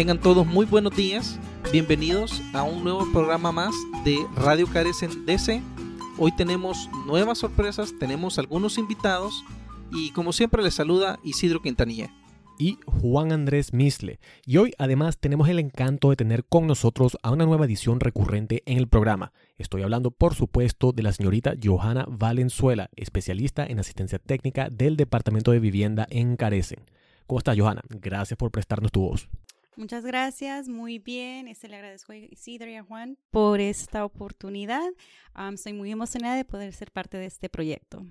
Tengan todos muy buenos días. Bienvenidos a un nuevo programa más de Radio Carecen DC. Hoy tenemos nuevas sorpresas, tenemos algunos invitados y como siempre les saluda Isidro Quintanilla y Juan Andrés Misle. Y hoy además tenemos el encanto de tener con nosotros a una nueva edición recurrente en el programa. Estoy hablando por supuesto de la señorita Johanna Valenzuela, especialista en asistencia técnica del Departamento de Vivienda en Carecen. ¿Cómo está Johanna? Gracias por prestarnos tu voz. Muchas gracias, muy bien. Este le agradezco a Isidro y a Juan por esta oportunidad. estoy muy emocionada de poder ser parte de este proyecto.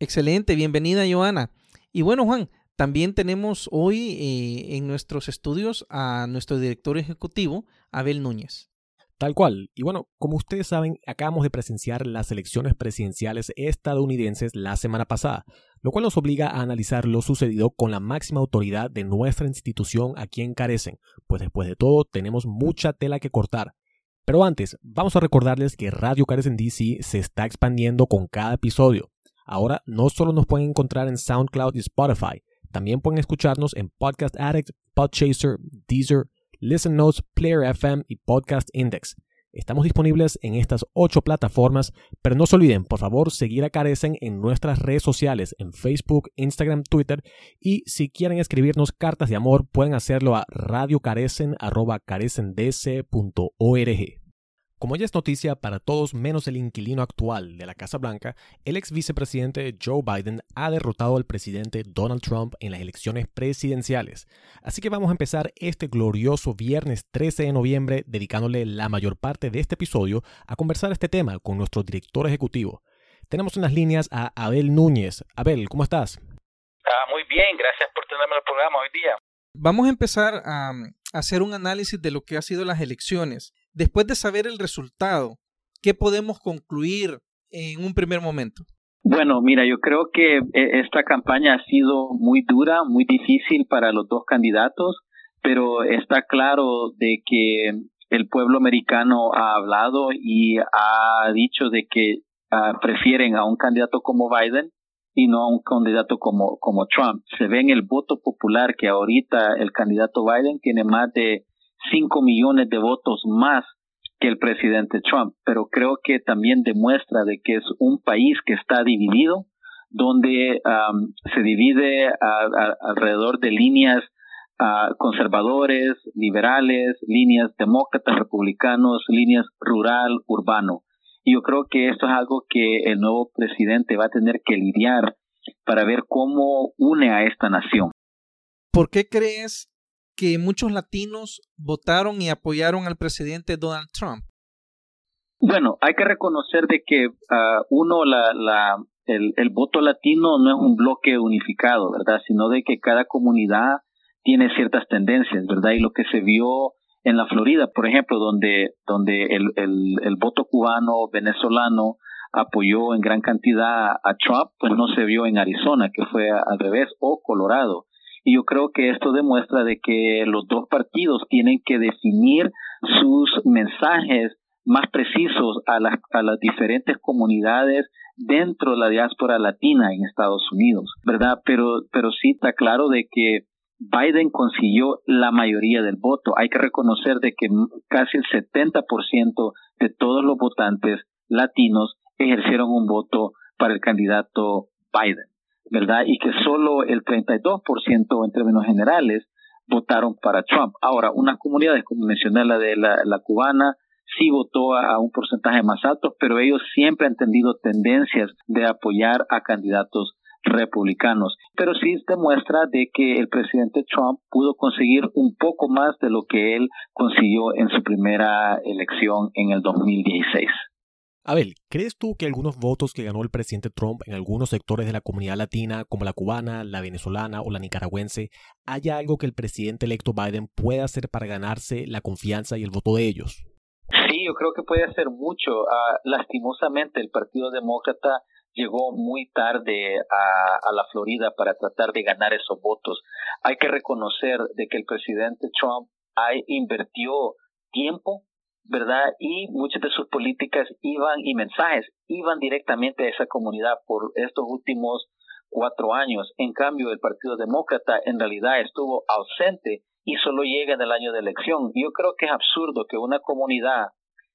Excelente, bienvenida Johanna. Y bueno Juan, también tenemos hoy eh, en nuestros estudios a nuestro director ejecutivo, Abel Núñez. Tal cual. Y bueno, como ustedes saben, acabamos de presenciar las elecciones presidenciales estadounidenses la semana pasada, lo cual nos obliga a analizar lo sucedido con la máxima autoridad de nuestra institución a quien carecen, pues después de todo tenemos mucha tela que cortar. Pero antes, vamos a recordarles que Radio Carecen DC se está expandiendo con cada episodio. Ahora no solo nos pueden encontrar en SoundCloud y Spotify, también pueden escucharnos en Podcast Addict, Podchaser, Deezer, Listen Notes, Player FM y Podcast Index. Estamos disponibles en estas ocho plataformas, pero no se olviden, por favor, seguir a Carecen en nuestras redes sociales, en Facebook, Instagram, Twitter, y si quieren escribirnos cartas de amor, pueden hacerlo a radiocarecen.org. Como ya es noticia para todos menos el inquilino actual de la Casa Blanca, el ex vicepresidente Joe Biden ha derrotado al presidente Donald Trump en las elecciones presidenciales. Así que vamos a empezar este glorioso viernes 13 de noviembre dedicándole la mayor parte de este episodio a conversar este tema con nuestro director ejecutivo. Tenemos en las líneas a Abel Núñez. Abel, ¿cómo estás? Ah, muy bien, gracias por tenerme el programa hoy día. Vamos a empezar a hacer un análisis de lo que han sido las elecciones después de saber el resultado, ¿qué podemos concluir en un primer momento? Bueno, mira, yo creo que eh, esta campaña ha sido muy dura, muy difícil para los dos candidatos, pero está claro de que el pueblo americano ha hablado y ha dicho de que ah, prefieren a un candidato como Biden y no a un candidato como, como Trump. Se ve en el voto popular que ahorita el candidato Biden tiene más de 5 millones de votos más que el presidente Trump, pero creo que también demuestra de que es un país que está dividido, donde se divide alrededor de líneas conservadores, liberales, líneas demócratas, republicanos, líneas rural, urbano. Y yo creo que esto es algo que el nuevo presidente va a tener que lidiar para ver cómo une a esta nación. ¿Por qué crees que muchos latinos votaron y apoyaron al presidente Donald Trump? Bueno, hay que reconocer de que ah, uno, la, la, el, el, voto latino no es un bloque unificado, ¿verdad? Sino de que cada comunidad tiene ciertas tendencias, ¿verdad? Y lo que se vio en la Florida, por ejemplo, donde, donde el, el, el voto cubano, venezolano, apoyó en gran cantidad a Trump, pues no se vio en Arizona, que fue al revés, o Colorado. Y yo creo que esto demuestra de que los dos partidos tienen que definir sus mensajes más precisos a las, a las diferentes comunidades dentro de la diáspora latina en Estados Unidos, ¿verdad? Pero, pero sí está claro de que Biden consiguió la mayoría del voto. Hay que reconocer de que casi el 70% de todos los votantes latinos ejercieron un voto para el candidato Biden. ¿Verdad? Y que solo el 32% en términos generales votaron para Trump. Ahora, unas comunidades, como mencioné la de la, cubana, sí votó a, un porcentaje más alto, pero ellos siempre han tenido tendencias de apoyar a candidatos republicanos. Pero sí demuestra de que el presidente Trump pudo conseguir un poco más de lo que él consiguió en su primera elección en el 2016. Abel, ¿crees tú que algunos votos que ganó el presidente Trump en algunos sectores de la comunidad latina, como la cubana, la venezolana o la nicaragüense, haya algo que el presidente electo Biden pueda hacer para ganarse la confianza y el voto de ellos? Sí, yo creo que puede hacer mucho. Uh, lastimosamente, el Partido Demócrata llegó muy tarde a, a, la Florida para tratar de ganar esos votos. Hay que reconocer de que el presidente Trump ha, invirtió tiempo ¿verdad? Y muchas de sus políticas iban y mensajes iban directamente a esa comunidad por estos últimos cuatro años. En cambio, el Partido Demócrata en realidad estuvo ausente y solo llega en el año de elección. Yo creo que es absurdo que una comunidad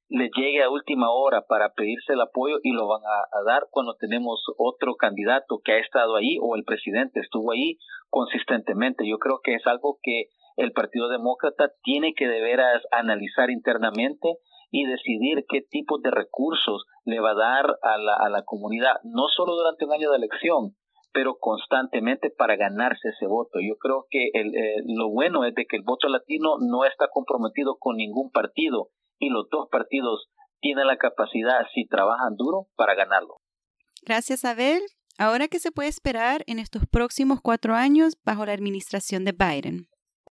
le llegue a última hora para pedirse el apoyo y lo van a, dar cuando tenemos otro candidato que ha estado ahí o el presidente estuvo ahí consistentemente. Yo creo que es algo que el Partido Demócrata tiene que deber analizar internamente y decidir qué tipo de recursos le va a dar a la, a la comunidad, no solo durante un año de elección, pero constantemente para ganarse ese voto. Yo creo que el, eh, lo bueno es de que el voto latino no está comprometido con ningún partido y los dos partidos tienen la capacidad, si trabajan duro, para ganarlo. Gracias, Abel. Ahora, ¿qué se puede esperar en estos próximos cuatro años bajo la administración de Biden?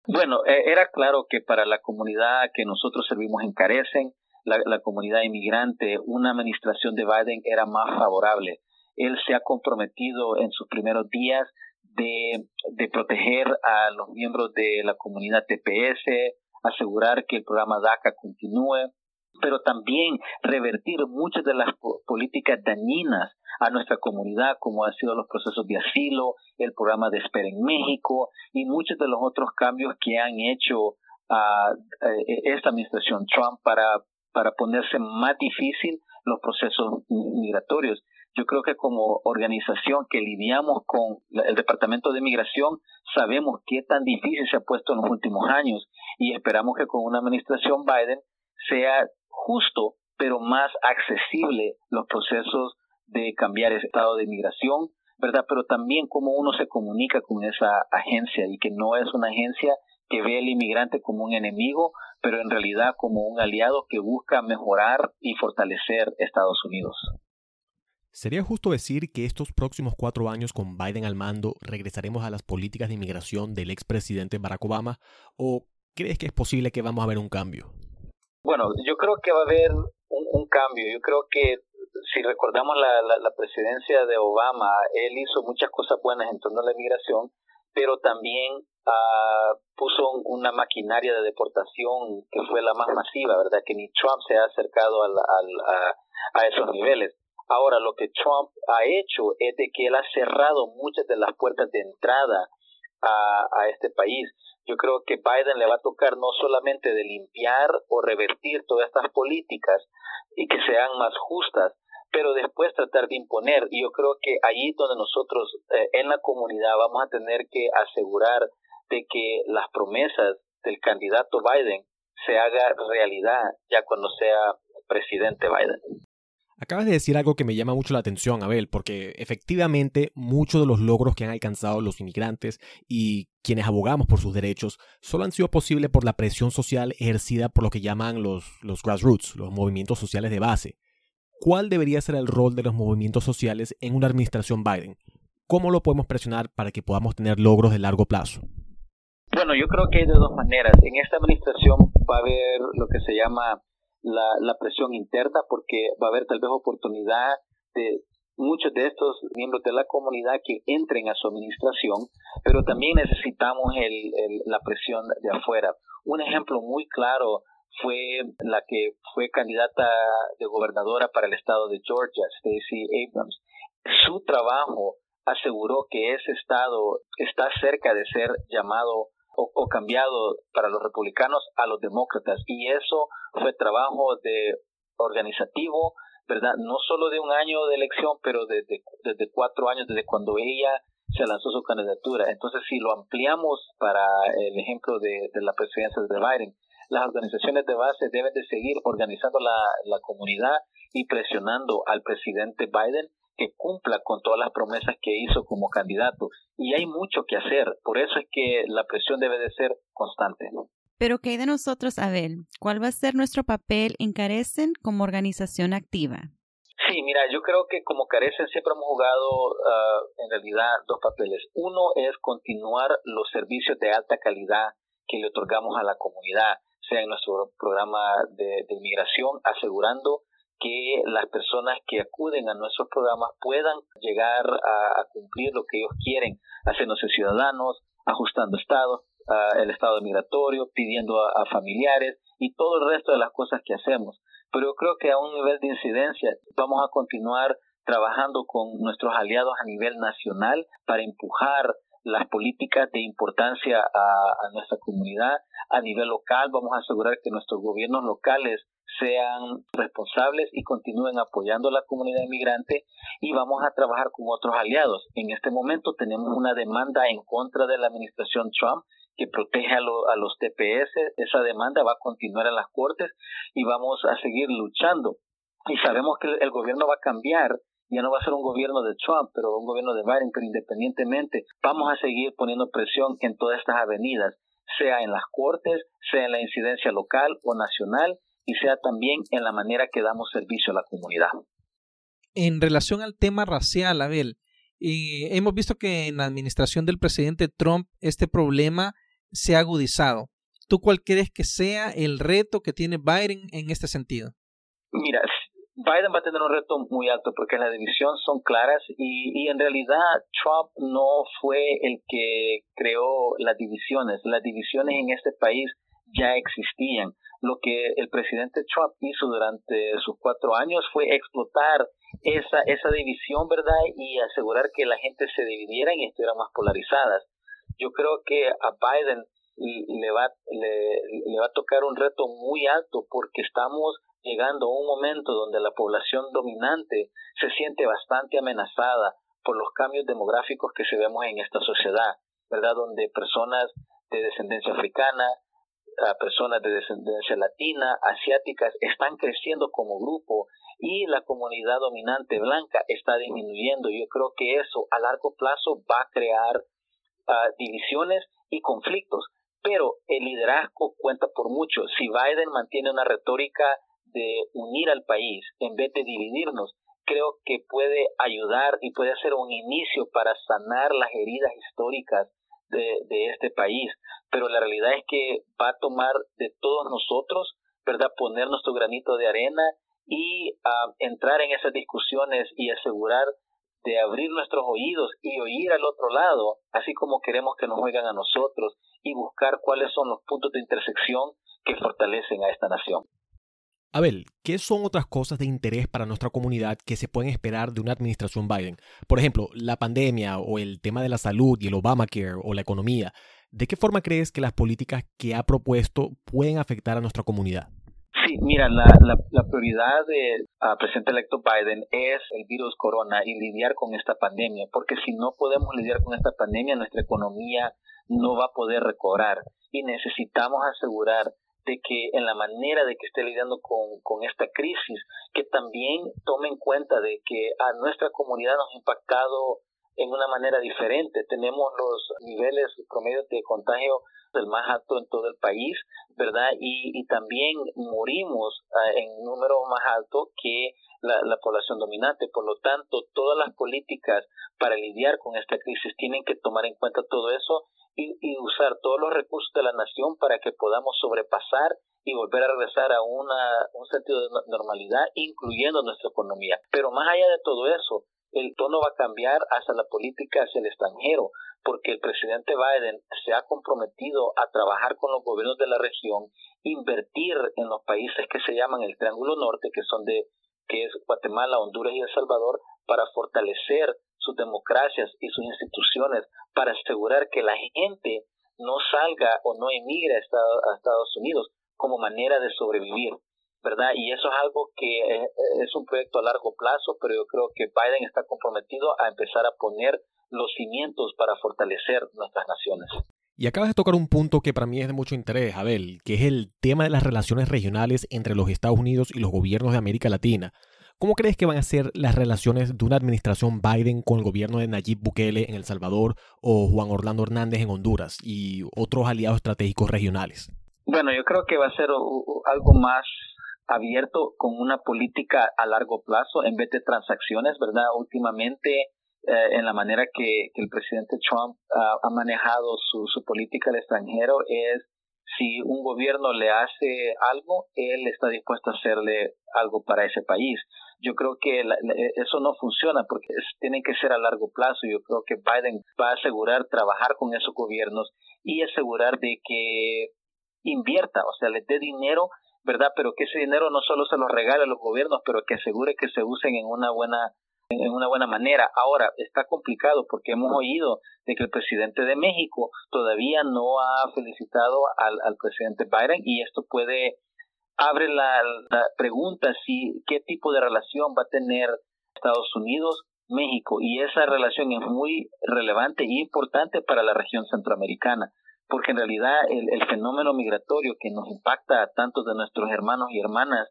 Bueno, e, era claro que para la comunidad que nosotros servimos en Carecen, la, la comunidad inmigrante, una administración de Biden era más favorable. Él se ha comprometido en sus primeros días de, de proteger a los miembros de la comunidad TPS, asegurar que el programa DACA continúe, pero también revertir muchas de las políticas dañinas a nuestra comunidad, como han sido los procesos de asilo, el programa de espera en México y muchos de los otros cambios que han hecho a esta administración Trump para, para ponerse más difícil los procesos migratorios. Yo creo que como organización que lidiamos con el Departamento de Migración, sabemos qué tan difícil se ha puesto en los últimos años y esperamos que con una administración Biden sea justo, pero más accesible los procesos de cambiar ese estado de migración, ¿verdad? Pero también cómo uno se comunica con esa agencia y que no es una agencia que ve al inmigrante como un enemigo, pero en realidad como un aliado que busca mejorar y fortalecer Estados Unidos. ¿Sería justo decir que estos próximos cuatro años con Biden al mando regresaremos a las políticas de inmigración del expresidente Barack Obama? ¿O crees que es posible que vamos a ver un cambio? Bueno, yo creo que va a haber un, cambio. Yo creo que si recordamos la, la, presidencia de Obama, él hizo muchas cosas buenas en torno a la inmigración, pero también uh, puso una maquinaria de deportación que fue la más masiva, ¿verdad? Que ni Trump se ha acercado al, a, esos niveles. Ahora, lo que Trump ha hecho es de que él ha cerrado muchas de las puertas de entrada a este país. Yo creo que Biden le va a tocar no solamente de limpiar o revertir todas estas políticas y que sean más justas, pero después tratar de imponer. Y yo creo que allí donde nosotros eh, en la comunidad vamos a tener que asegurar de que las promesas del candidato Biden se haga realidad ya cuando sea presidente Biden. Acabas de decir algo que me llama mucho la atención, Abel, porque efectivamente muchos de los logros que han alcanzado los inmigrantes y quienes abogamos por sus derechos solo han sido posibles por la presión social ejercida por lo que llaman los, los grassroots, los movimientos sociales de base. ¿Cuál debería ser el rol de los movimientos sociales en una administración Biden? ¿Cómo lo podemos presionar para que podamos tener logros de largo plazo? Bueno, yo creo que hay de dos maneras. En esta administración va a haber lo que se llama la, presión interna porque va a haber tal vez oportunidad de muchos de estos miembros de la comunidad que entren a su administración, pero también necesitamos el, la presión de afuera. Un ejemplo muy claro fue la que fue candidata de gobernadora para el estado de Georgia, Stacey Abrams. Su trabajo aseguró que ese estado está cerca de ser llamado o, cambiado para los republicanos a los demócratas. Y eso fue trabajo de organizativo, ¿verdad? No solo de un año de elección, pero desde, desde cuatro años, desde cuando ella se lanzó su candidatura. Entonces, si lo ampliamos para el ejemplo de, de la presidencia de Biden, las organizaciones de base deben de seguir organizando la, la comunidad y presionando al presidente Biden que cumpla con todas las promesas que hizo como candidato. Y hay mucho que hacer, por eso es que la presión debe de ser constante. Pero ¿qué hay de nosotros, Abel? ¿Cuál va a ser nuestro papel en Carecen como organización activa? Sí, mira, yo creo que como Carecen siempre hemos jugado ah, en realidad dos papeles. Uno es continuar los servicios de alta calidad que le otorgamos a la comunidad, sea en nuestro programa de inmigración, asegurando que las personas que acuden a nuestros programas puedan llegar a, cumplir lo que ellos quieren, haciéndose ciudadanos, ajustando estados, el estado migratorio, pidiendo a, familiares y todo el resto de las cosas que hacemos. Pero yo creo que a un nivel de incidencia vamos a continuar trabajando con nuestros aliados a nivel nacional para empujar las políticas de importancia a, nuestra comunidad. A nivel local vamos a asegurar que nuestros gobiernos locales sean responsables y continúen apoyando a la comunidad inmigrante y vamos a trabajar con otros aliados. En este momento tenemos una demanda en contra de la administración Trump que protege a, a los TPS. Esa demanda va a continuar en las cortes y vamos a seguir luchando. Y sabemos que el gobierno va a cambiar ya no va a ser un gobierno de Trump, pero un gobierno de Biden, pero independientemente, vamos a seguir poniendo presión en todas estas avenidas, sea en las cortes, sea en la incidencia local o nacional, y sea también en la manera que damos servicio a la comunidad. En relación al tema racial, Abel, eh, hemos visto que en la administración del presidente Trump este problema se ha agudizado. ¿Tú cuál crees que sea el reto que tiene Biden en este sentido? Mira, Biden va a tener un reto muy alto porque la división son claras y, y en realidad Trump no fue el que creó las divisiones. Las divisiones en este país ya existían. Lo que el presidente Trump hizo durante sus cuatro años fue explotar esa, esa división, ¿verdad? Y asegurar que la gente se dividiera y estuviera más polarizadas. Yo creo que a Biden le va, le, le va a tocar un reto muy alto porque estamos llegando a un momento donde la población dominante se siente bastante amenazada por los cambios demográficos que se vemos en esta sociedad, ¿verdad? Donde personas de descendencia africana, personas de descendencia latina, asiáticas, están creciendo como grupo y la comunidad dominante blanca está disminuyendo. Yo creo que eso a largo plazo va a crear ah, divisiones y conflictos, pero el liderazgo cuenta por mucho. Si Biden mantiene una retórica de unir al país en vez de dividirnos, creo que puede ayudar y puede ser un inicio para sanar las heridas históricas de, este país. Pero la realidad es que va a tomar de todos nosotros, ¿verdad? Poner nuestro granito de arena y uh, entrar en esas discusiones y asegurar de abrir nuestros oídos y oír al otro lado, así como queremos que nos oigan a nosotros, y buscar cuáles son los puntos de intersección que fortalecen a esta nación. Abel, ¿qué son otras cosas de interés para nuestra comunidad que se pueden esperar de una administración Biden? Por ejemplo, la pandemia o el tema de la salud y el Obamacare o la economía. ¿De qué forma crees que las políticas que ha propuesto pueden afectar a nuestra comunidad? Sí, mira, la, la, prioridad del presidente electo Biden es el virus corona y lidiar con esta pandemia, porque si no podemos lidiar con esta pandemia, nuestra economía no va a poder recobrar y necesitamos asegurar de que en la manera de que esté lidiando con, con esta crisis, que también tome en cuenta de que a nuestra comunidad nos ha impactado en una manera diferente. Tenemos los niveles promedios de contagio el más alto en todo el país, ¿verdad? Y, y también morimos uh, en número más alto que la, la, población dominante. Por lo tanto, todas las políticas para lidiar con esta crisis tienen que tomar en cuenta todo eso y, y usar todos los recursos de la nación para que podamos sobrepasar y volver a regresar a una, un sentido de normalidad, incluyendo nuestra economía. Pero más allá de todo eso, el tono va a cambiar hacia la política hacia el extranjero, porque el presidente Biden se ha comprometido a trabajar con los gobiernos de la región, invertir en los países que se llaman el Triángulo Norte, que son de que es Guatemala, Honduras y El Salvador, para fortalecer sus democracias y sus instituciones, para asegurar que la gente no salga o no emigre a Estados Unidos como manera de sobrevivir. ¿verdad? Y eso es algo que eh, es un proyecto a largo plazo, pero yo creo que Biden está comprometido a empezar a poner los cimientos para fortalecer nuestras naciones. Y acabas de tocar un punto que para mí es de mucho interés, Abel, que es el tema de las relaciones regionales entre los Estados Unidos y los gobiernos de América Latina. ¿Cómo crees que van a ser las relaciones de una administración Biden con el gobierno de Nayib Bukele en El Salvador o Juan Orlando Hernández en Honduras y otros aliados estratégicos regionales? Bueno, yo creo que va a ser algo más abierto con una política a largo plazo en vez de transacciones, ¿verdad? Últimamente, eh, en la manera que, el presidente Trump ha manejado su, su política al extranjero es si un gobierno le hace algo, él está dispuesto a hacerle algo para ese país. Yo creo que eso no funciona porque tiene que ser a largo plazo. Yo creo que Biden va a asegurar trabajar con esos gobiernos y asegurar de que invierta, o sea, le dé dinero ¿verdad? Pero que ese dinero no solo se lo regale a los gobiernos, pero que asegure que se usen en una buena en una buena manera. Ahora, está complicado porque hemos oído de que el presidente de México todavía no ha felicitado al, al presidente Biden y esto puede abre la, pregunta si qué tipo de relación va a tener Estados Unidos México y esa relación es muy relevante y importante para la región centroamericana porque en realidad el, el fenómeno migratorio que nos impacta a tantos de nuestros hermanos y hermanas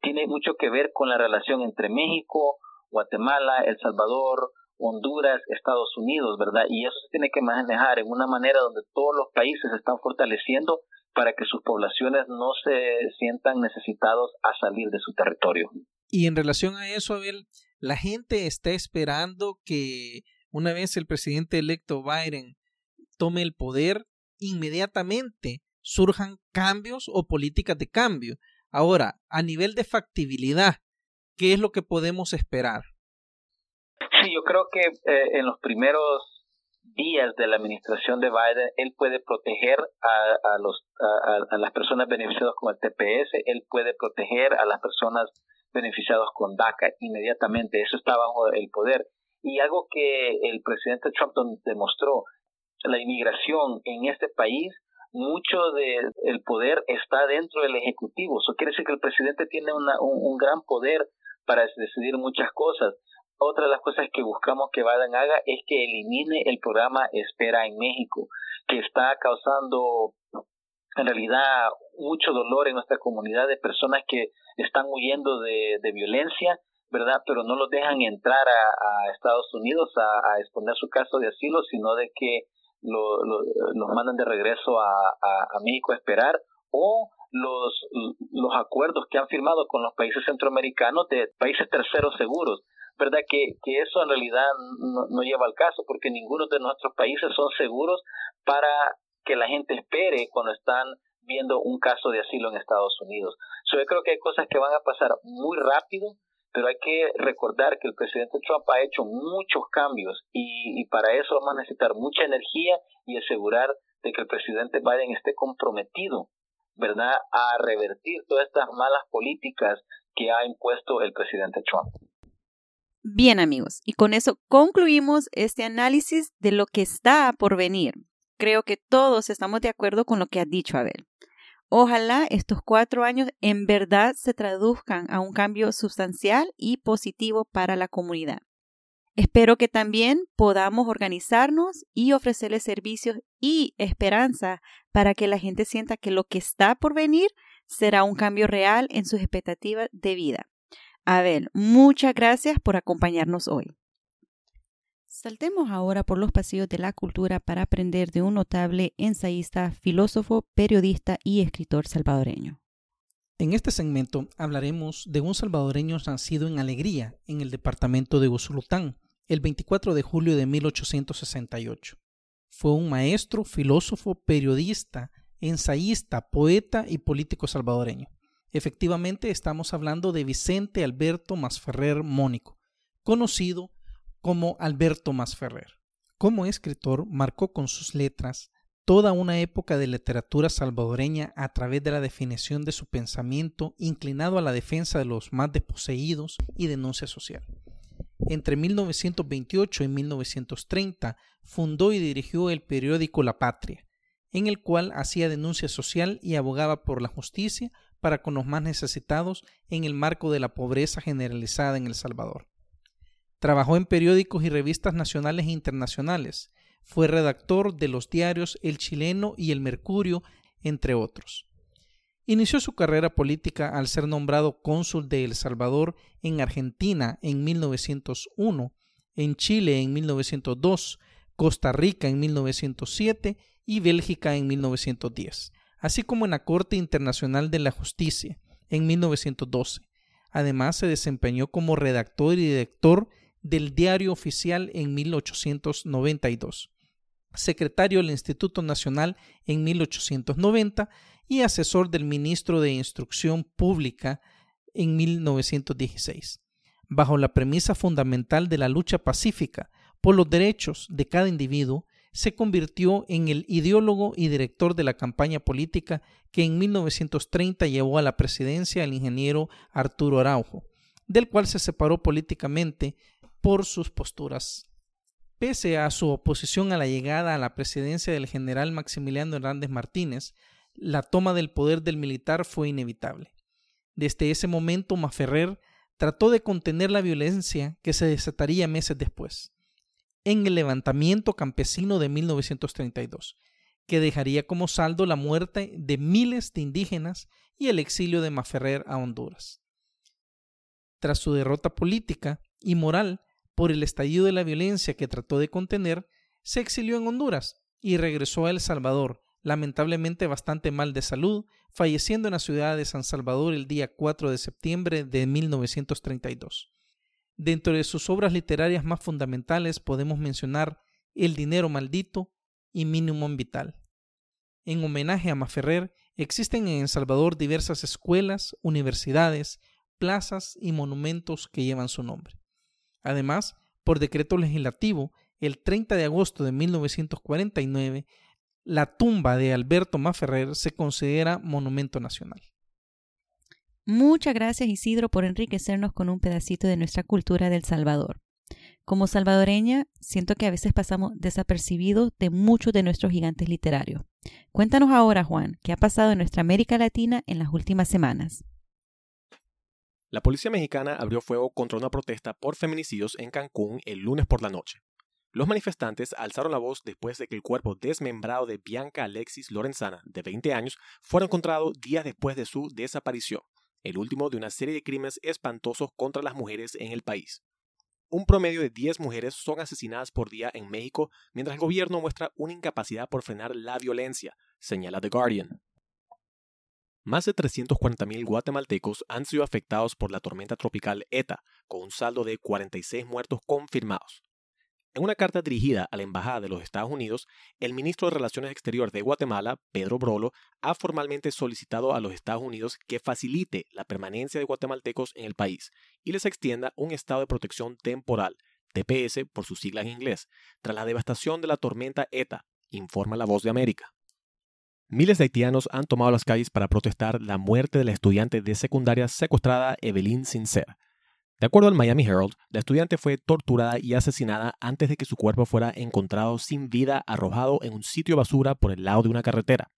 tiene mucho que ver con la relación entre México, Guatemala, El Salvador, Honduras, Estados Unidos, ¿verdad? Y eso se tiene que manejar en una manera donde todos los países se están fortaleciendo para que sus poblaciones no se sientan necesitados a salir de su territorio. Y en relación a eso, Abel, la gente está esperando que una vez el presidente electo Biden tome el poder, inmediatamente surjan cambios o políticas de cambio. Ahora, a nivel de factibilidad, ¿qué es lo que podemos esperar? Sí, yo creo que eh, en los primeros días de la administración de Biden, él puede proteger a, a los, a, las personas beneficiadas con el TPS, él puede proteger a las personas beneficiadas con DACA inmediatamente, eso está bajo el poder. Y algo que el presidente Trump demostró, la inmigración en este país, mucho del el poder está dentro del Ejecutivo. Eso quiere decir que el presidente tiene una, un, un gran poder para decidir muchas cosas. Otra de las cosas que buscamos que Biden haga es que elimine el programa Espera en México, que está causando en realidad mucho dolor en nuestra comunidad de personas que están huyendo de, de violencia, ¿verdad? Pero no los dejan entrar a, Estados Unidos a, exponer su caso de asilo, sino de que lo, los mandan de regreso a, a, México a esperar o los, los acuerdos que han firmado con los países centroamericanos de países terceros seguros. ¿Verdad? Que, que eso en realidad no, no lleva al caso, porque ninguno de nuestros países son seguros para que la gente espere cuando están viendo un caso de asilo en Estados Unidos. So, yo creo que hay cosas que van a pasar muy rápido, pero hay que recordar que el presidente Trump ha hecho muchos cambios y, y, para eso vamos a necesitar mucha energía y asegurar de que el presidente Biden esté comprometido, ¿verdad?, a revertir todas estas malas políticas que ha impuesto el presidente Trump. Bien amigos, y con eso concluimos este análisis de lo que está por venir. Creo que todos estamos de acuerdo con lo que ha dicho Abel. Ojalá estos cuatro años en verdad se traduzcan a un cambio sustancial y positivo para la comunidad. Espero que también podamos organizarnos y ofrecerles servicios y esperanza para que la gente sienta que lo que está por venir será un cambio real en sus expectativas de vida. Abel, muchas gracias por acompañarnos hoy. Saltemos ahora por los pasillos de la cultura para aprender de un notable ensayista, filósofo, periodista y escritor salvadoreño. En este segmento hablaremos de un salvadoreño nacido en Alegría, en el departamento de Usulután, el 24 de julio de 1868. Fue un maestro, filósofo, periodista, ensayista, poeta y político salvadoreño. Efectivamente, estamos hablando de Vicente Alberto Masferrer Mónico, conocido como Alberto Masferrer. Como escritor, marcó con sus letras toda una época de literatura salvadoreña a través de la definición de su pensamiento inclinado a la defensa de los más desposeídos y denuncia social. Entre 1928 y 1930 fundó y dirigió el periódico La Patria, en el cual hacía denuncia social y abogaba por la justicia para con los más necesitados en el marco de la pobreza generalizada en El Salvador. Trabajó en periódicos y revistas nacionales e internacionales. Fue redactor de los diarios El Chileno y El Mercurio, entre otros. Inició su carrera política al ser nombrado cónsul de El Salvador en Argentina en 1901, en Chile en 1902, Costa Rica en 1907 y Bélgica en 1910, así como en la Corte Internacional de la Justicia en 1912. Además, se desempeñó como redactor y director del Diario Oficial en 1892, secretario del Instituto Nacional en 1890 y asesor del ministro de Instrucción Pública en 1916, bajo la premisa fundamental de la lucha pacífica por los derechos de cada individuo, se convirtió en el ideólogo y director de la campaña política que en 1930 llevó a la presidencia al ingeniero Arturo Araujo, del cual se separó políticamente por sus posturas. Pese a su oposición a la llegada a la presidencia del general Maximiliano Hernández Martínez, la toma del poder del militar fue inevitable. Desde ese momento, Maferrer trató de contener la violencia que se desataría meses después, en el levantamiento campesino de 1932, que dejaría como saldo la muerte de miles de indígenas y el exilio de Maferrer a Honduras. Tras su derrota política y moral por el estallido de la violencia que trató de contener, se exilió en Honduras y regresó a El Salvador, lamentablemente bastante mal de salud, falleciendo en la ciudad de San Salvador el día 4 de septiembre de 1932. Dentro de sus obras literarias más fundamentales podemos mencionar El dinero maldito y Minimum Vital. En homenaje a Maferrer, existen en El Salvador diversas escuelas, universidades, plazas y monumentos que llevan su nombre. Además, por decreto legislativo, el 30 de agosto de 1949, la tumba de Alberto Maferrer se considera monumento nacional. Muchas gracias Isidro por enriquecernos con un pedacito de nuestra cultura del Salvador. Como salvadoreña, siento que a veces pasamos desapercibidos de muchos de nuestros gigantes literarios. Cuéntanos ahora, Juan, qué ha pasado en nuestra América Latina en las últimas semanas. La policía mexicana abrió fuego contra una protesta por feminicidios en Cancún el lunes por la noche. Los manifestantes alzaron la voz después de que el cuerpo desmembrado de Bianca Alexis Lorenzana, de 20 años, fuera encontrado días después de su desaparición, el último de una serie de crímenes espantosos contra las mujeres en el país. Un promedio de 10 mujeres son asesinadas por día en México, mientras el gobierno muestra una incapacidad por frenar la violencia, señala The Guardian. Más de 340.000 guatemaltecos han sido afectados por la tormenta tropical ETA, con un saldo de 46 muertos confirmados. En una carta dirigida a la Embajada de los Estados Unidos, el ministro de Relaciones Exteriores de Guatemala, Pedro Brolo, ha formalmente solicitado a los Estados Unidos que facilite la permanencia de guatemaltecos en el país y les extienda un estado de protección temporal, TPS por sus siglas en inglés, tras la devastación de la tormenta ETA, informa La Voz de América. Miles de haitianos han tomado las calles para protestar la muerte de la estudiante de secundaria secuestrada Evelyn Sincer, de acuerdo al Miami Herald, la estudiante fue torturada y asesinada antes de que su cuerpo fuera encontrado sin vida arrojado en un sitio basura por el lado de una carretera.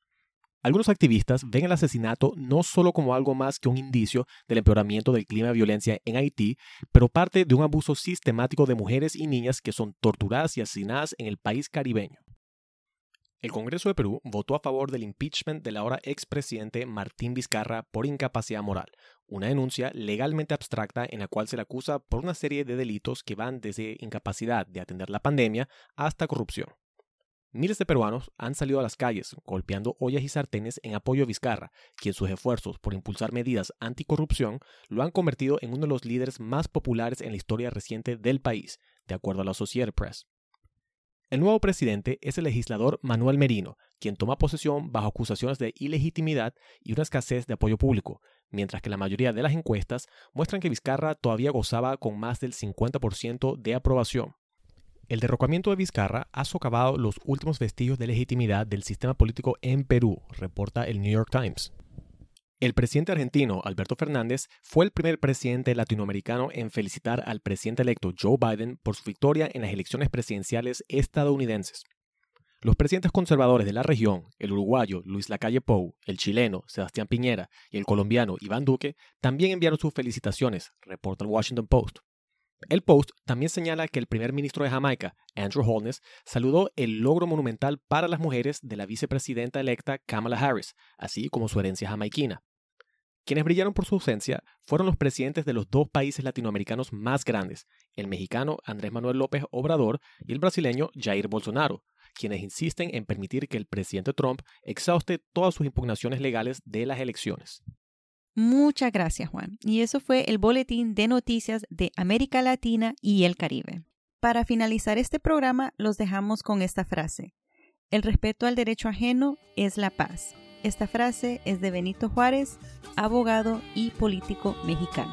Algunos activistas ven el asesinato no solo como algo más que un indicio del empeoramiento del clima de violencia en Haití, pero parte de un abuso sistemático de mujeres y niñas que son torturadas y asesinadas en el país caribeño. El Congreso de Perú votó a favor del impeachment del ahora expresidente Martín Vizcarra por incapacidad moral, una denuncia legalmente abstracta en la cual se le acusa por una serie de delitos que van desde incapacidad de atender la pandemia hasta corrupción. Miles de peruanos han salido a las calles golpeando ollas y sartenes en apoyo a Vizcarra, quien sus esfuerzos por impulsar medidas anticorrupción lo han convertido en uno de los líderes más populares en la historia reciente del país, de acuerdo a la Associated Press. El nuevo presidente es el legislador Manuel Merino, quien toma posesión bajo acusaciones de ilegitimidad y una escasez de apoyo público, mientras que la mayoría de las encuestas muestran que Vizcarra todavía gozaba con más del 50% de aprobación. El derrocamiento de Vizcarra ha socavado los últimos vestigios de legitimidad del sistema político en Perú, reporta el New York Times. El presidente argentino, Alberto Fernández, fue el primer presidente latinoamericano en felicitar al presidente electo Joe Biden por su victoria en las elecciones presidenciales estadounidenses. Los presidentes conservadores de la región, el uruguayo Luis Lacalle Pou, el chileno Sebastián Piñera y el colombiano Iván Duque, también enviaron sus felicitaciones, reporta el Washington Post. El Post también señala que el primer ministro de Jamaica, Andrew Holness, saludó el logro monumental para las mujeres de la vicepresidenta electa Kamala Harris, así como su herencia jamaiquina. Quienes brillaron por su ausencia fueron los presidentes de los dos países latinoamericanos más grandes, el mexicano Andrés Manuel López Obrador y el brasileño Jair Bolsonaro, quienes insisten en permitir que el presidente Trump exhauste todas sus impugnaciones legales de las elecciones. Muchas gracias, Juan. Y eso fue el boletín de noticias de América Latina y el Caribe. Para finalizar este programa, los dejamos con esta frase. El respeto al derecho ajeno es la paz. Esta frase es de Benito Juárez, abogado y político mexicano.